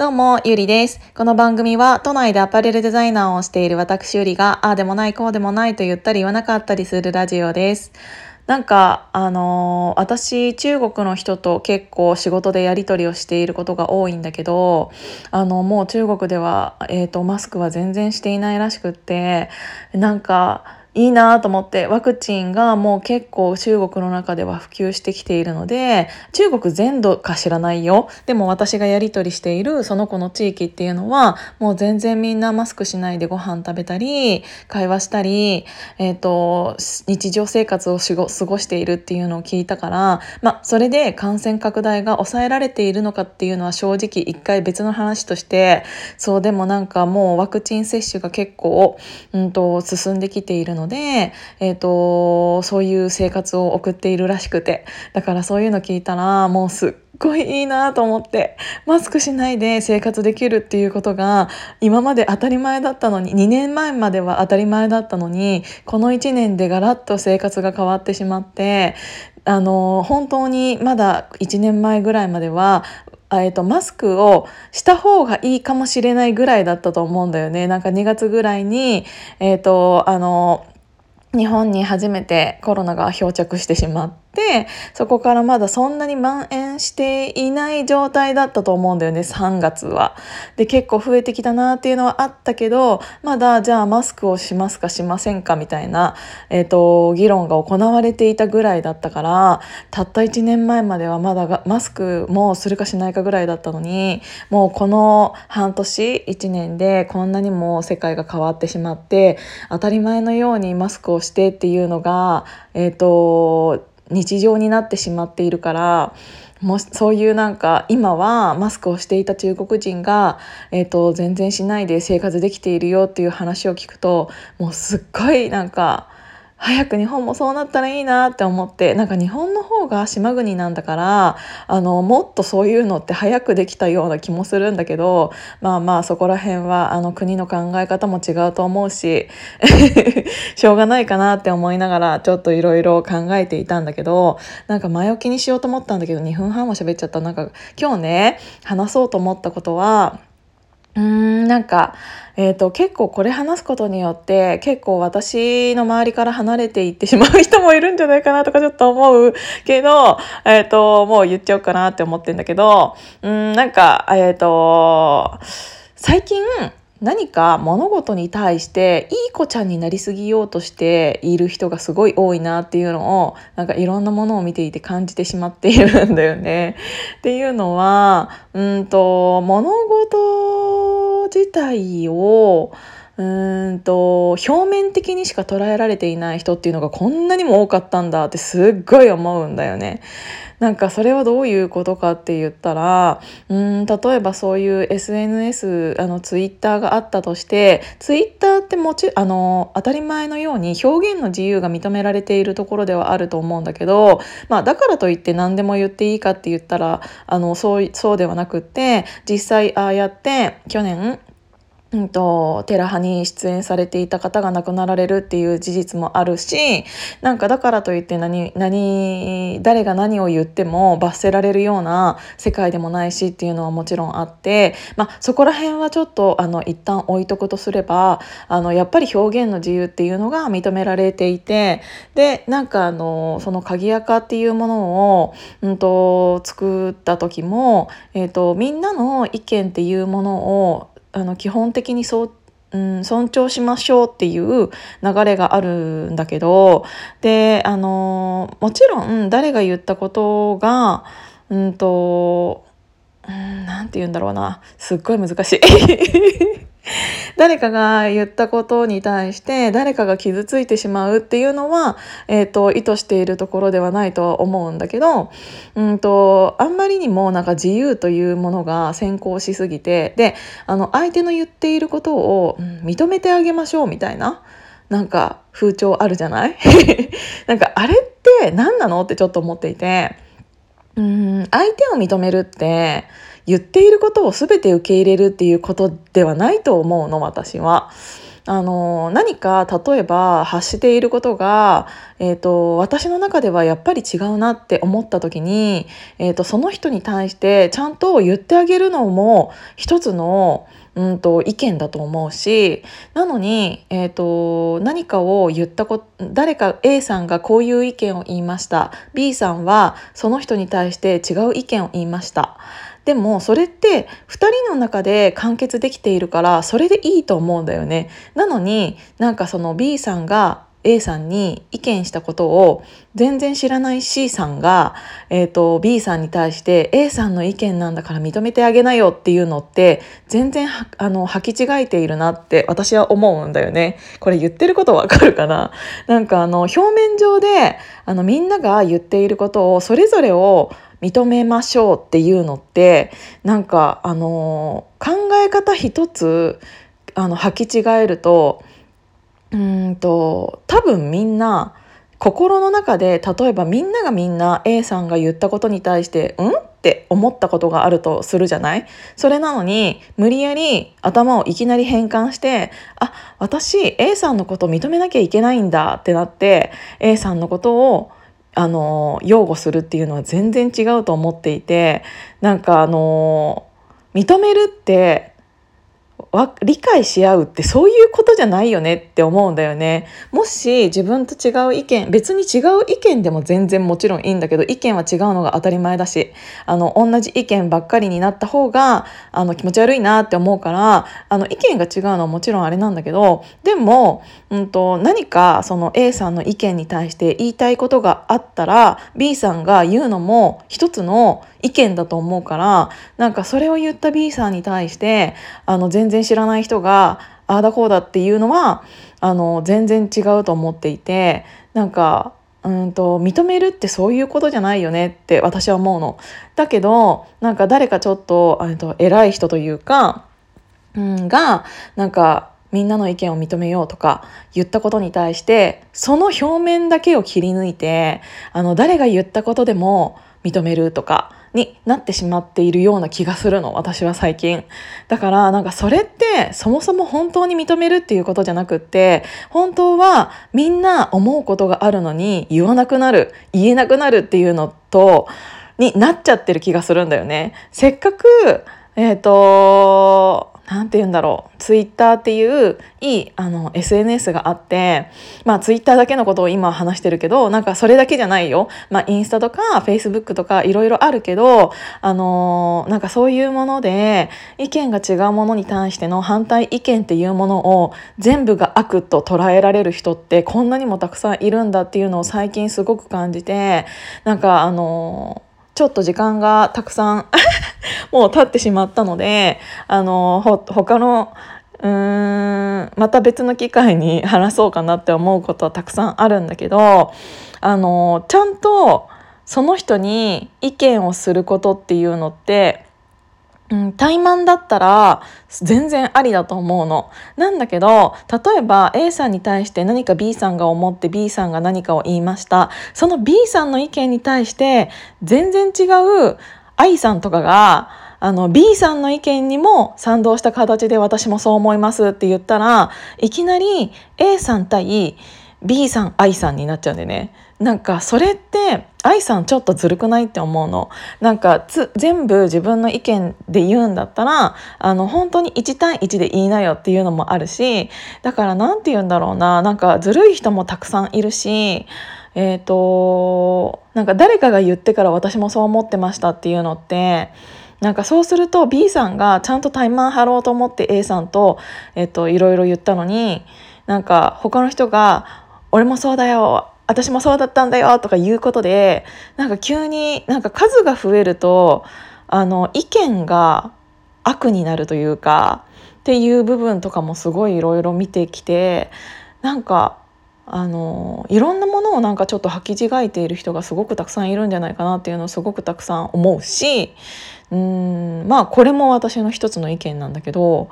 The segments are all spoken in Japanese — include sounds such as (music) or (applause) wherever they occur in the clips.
どうも、ゆりです。この番組は、都内でアパレルデザイナーをしている私ゆりが、ああでもない、こうでもないと言ったり言わなかったりするラジオです。なんか、あのー、私、中国の人と結構仕事でやり取りをしていることが多いんだけど、あの、もう中国では、えっ、ー、と、マスクは全然していないらしくって、なんか、いいなと思ってワクチンがもう結構中国の中では普及してきているので中国全土か知らないよ。でも私がやり取りしているその子の地域っていうのはもう全然みんなマスクしないでご飯食べたり会話したり、えーと、日常生活をしご過ごしているっていうのを聞いたからまあそれで感染拡大が抑えられているのかっていうのは正直一回別の話としてそうでもなんかもうワクチン接種が結構、うんと進んできているのので、えっ、ー、と、そういう生活を送っているらしくて、だからそういうの聞いたら、もうすっごいいいなと思って、マスクしないで生活できるっていうことが、今まで当たり前だったのに、2年前までは当たり前だったのに、この1年でガラッと生活が変わってしまって、あの本当にまだ1年前ぐらいまではえーと、マスクをした方がいいかもしれないぐらいだったと思うんだよね。なんか2月ぐらいに、えっ、ー、と、あの、日本に初めてコロナが漂着してしまって、そこからまだそんなに蔓延していない状態だったと思うんだよね3月は。で結構増えてきたなっていうのはあったけどまだじゃあマスクをしますかしませんかみたいな、えーと、議論が行われていたぐらいだったからたった1年前まではまだマスクもするかしないかぐらいだったのにもうこの半年1年でこんなにも世界が変わってしまって当たり前のようにマスクをしてっていうのがえっ、ー、と日常になってしまっているからもそういうなんか今はマスクをしていた中国人が、えーと、全然しないで生活できているよっていう話を聞くともうすっごいなんか早く日本もそうなったらいいなって思ってなんか日本の方が島国なんだからあのもっとそういうのって早くできたような気もするんだけどまあまあそこら辺はあの国の考え方も違うと思うし (laughs) しょうがないかなって思いながらちょっといろいろ考えていたんだけどなんか前置きにしようと思ったんだけど2分半も喋っちゃった。なんか今日ね話そうと思ったことはうーんなんか、えーと、結構これ話すことによって結構私の周りから離れていってしまう人もいるんじゃないかなとかちょっと思うけど、えーと、もう言っちゃおうかなって思ってんだけどうんなんかえっ、ー、と最近何か物事に対していい子ちゃんになりすぎようとしている人がすごい多いなっていうのをなんかいろんなものを見ていて感じてしまっているんだよね。っていうのはうんと物事自体をうんと表面的にしか捉えられていない人っていうのがこんなにも多かったんだってすっごい思うんだよね。なんかそれはどういうことかって言ったらうん例えばそういう SNS あのツイッターがあったとしてツイッターってもちあの当たり前のように表現の自由が認められているところではあると思うんだけど、まあ、だからといって何でも言っていいかって言ったらあのそうそうではなくって実際ああやって去年うんと、テラハに出演されていた方が亡くなられるっていう事実もあるしなんかだからといって何何誰が何を言っても罰せられるような世界でもないしっていうのはもちろんあって、まあ、そこら辺はちょっとあの一旦置いとくとすればあのやっぱり表現の自由っていうのが認められていてでなんかあのその鍵垢っていうものを、うんと、作った時も、えーとみんなの意見っていうものをあの基本的にそううん、尊重しましょうっていう流れがあるんだけどであのもちろん誰が言ったことがうんと何て言うんだろうな。すっごい難しい。(laughs) 誰かが言ったことに対して誰かが傷ついてしまうっていうのは、えーと、意図しているところではないとは思うんだけど、うんと、あんまりにもなんか自由というものが先行しすぎてであの相手の言っていることを、認めてあげましょうみたいななんか風潮あるじゃない？(laughs) なんかあれって何なの？ってちょっと思っていてうん相手を認めるって言っていることを全て受け入れるっていうことではないと思うの私は。あの何か例えば発していることが、えーと、私の中ではやっぱり違うなって思った時に、えーとその人に対してちゃんと言ってあげるのも一つのうんと意見だと思うしなのに、えーと、何かを言ったこ誰か A さんがこういう意見を言いました B さんはその人に対して違う意見を言いました。でもそれって2人の中で完結できているからそれでいいと思うんだよね。なのになんかその B さんが A さんに意見したことを全然知らない C さんが、えーと、B さんに対して A さんの意見なんだから認めてあげなよっていうのって全然あの履き違えているなって私は思うんだよね。これ言ってることわかるかな？なんかあの表面上であのみんなが言っていることをそれぞれを認めましょうっていうのってなんかあの考え方一つあの履き違えるとうんと多分みんな心の中で例えばみんながみんな A さんが言ったことに対して「ん?」って思ったことがあるとするじゃない？それなのに無理やり頭をいきなり変換して「あ私 A さんのことを認めなきゃいけないんだ」ってなって A さんのことをあの擁護するっていうのは全然違うと思っていてなんかあの認めるって理解し合うってそういうことじゃないよねって思うんだよね。もし自分と違う意見別に違う意見でも全然もちろんいいんだけど意見は違うのが当たり前だしあの同じ意見ばっかりになった方があの気持ち悪いなって思うからあの意見が違うのはもちろんあれなんだけどでも、うんと、何かその A さんの意見に対して言いたいことがあったら B さんが言うのも一つの意見だと思うからなんかそれを言った B さんに対してあの全然知らない人がああだこうだっていうのはあの全然違うと思っていてなんかうんと認めるってそういうことじゃないよねって私は思うの。だけどなんか誰かちょっとと偉い人というか、うん、がなんかみんなの意見を認めようとか言ったことに対してその表面だけを切り抜いてあの誰が言ったことでも認めるとかになってしまっているような気がするの私は最近。だからなんかそれってそもそも本当に認めるっていうことじゃなくって本当はみんな思うことがあるのに言わなくなる言えなくなるっていうのとになっちゃってる気がするんだよね。せっかくえっ、ー、と何て言うんだろう。ツイッターっていういいあの SNS があってまあツイッターだけのことを今話してるけどなんかそれだけじゃないよ、まあ、インスタとかフェイスブックとかいろいろあるけどあのなんかそういうもので意見が違うものに対しての反対意見っていうものを全部が悪と捉えられる人ってこんなにもたくさんいるんだっていうのを最近すごく感じてなんかあのちょっと時間がたくさん (laughs) もう経ってしまったのであのほ他のうーんまた別の機会に話そうかなって思うことはたくさんあるんだけどあのちゃんとその人に意見をすることっていうのってうん、怠慢だったら全然ありだと思うの。なんだけど例えば A さんに対して何か B さんが思って B さんが何かを言いましたその B さんの意見に対して全然違う I さんとかがあの B さんの意見にも賛同した形で私もそう思いますって言ったらいきなり A さん対 B さん I さんになっちゃうんでねなんかそれって愛さんちょっとずるくないって思うの。なんか全部自分の意見で言うんだったらあの本当に1対1で言いなよっていうのもあるしだから何て言うんだろうな。なんかずるい人もたくさんいるしえっ、ー、となんか誰かが言ってから私もそう思ってましたっていうのってなんかそうすると B さんがちゃんとタイマン張ろうと思って A さんと、えっと、いろいろ言ったのになんか他の人が「俺もそうだよ私もそうだったんだよとか言うことでなんか急になんか数が増えるとあの意見が悪になるというかっていう部分とかもすごいいろいろ見てきてなんかあのいろんなものをなんかちょっと履き違えている人がすごくたくさんいるんじゃないかなっていうのをすごくたくさん思うしうんまあこれも私の一つの意見なんだけど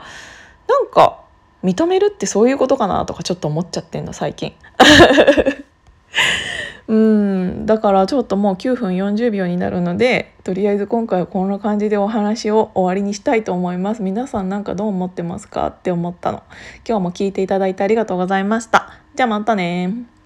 なんか認めるってそういうことかなとかちょっと思っちゃってんの最近。(laughs) うんだからちょっともう9分40秒になるのでとりあえず今回はこんな感じでお話を終わりにしたいと思います。皆さんなんかどう思ってますか？って思ったの。今日も聞いていただいてありがとうございました。じゃあまたね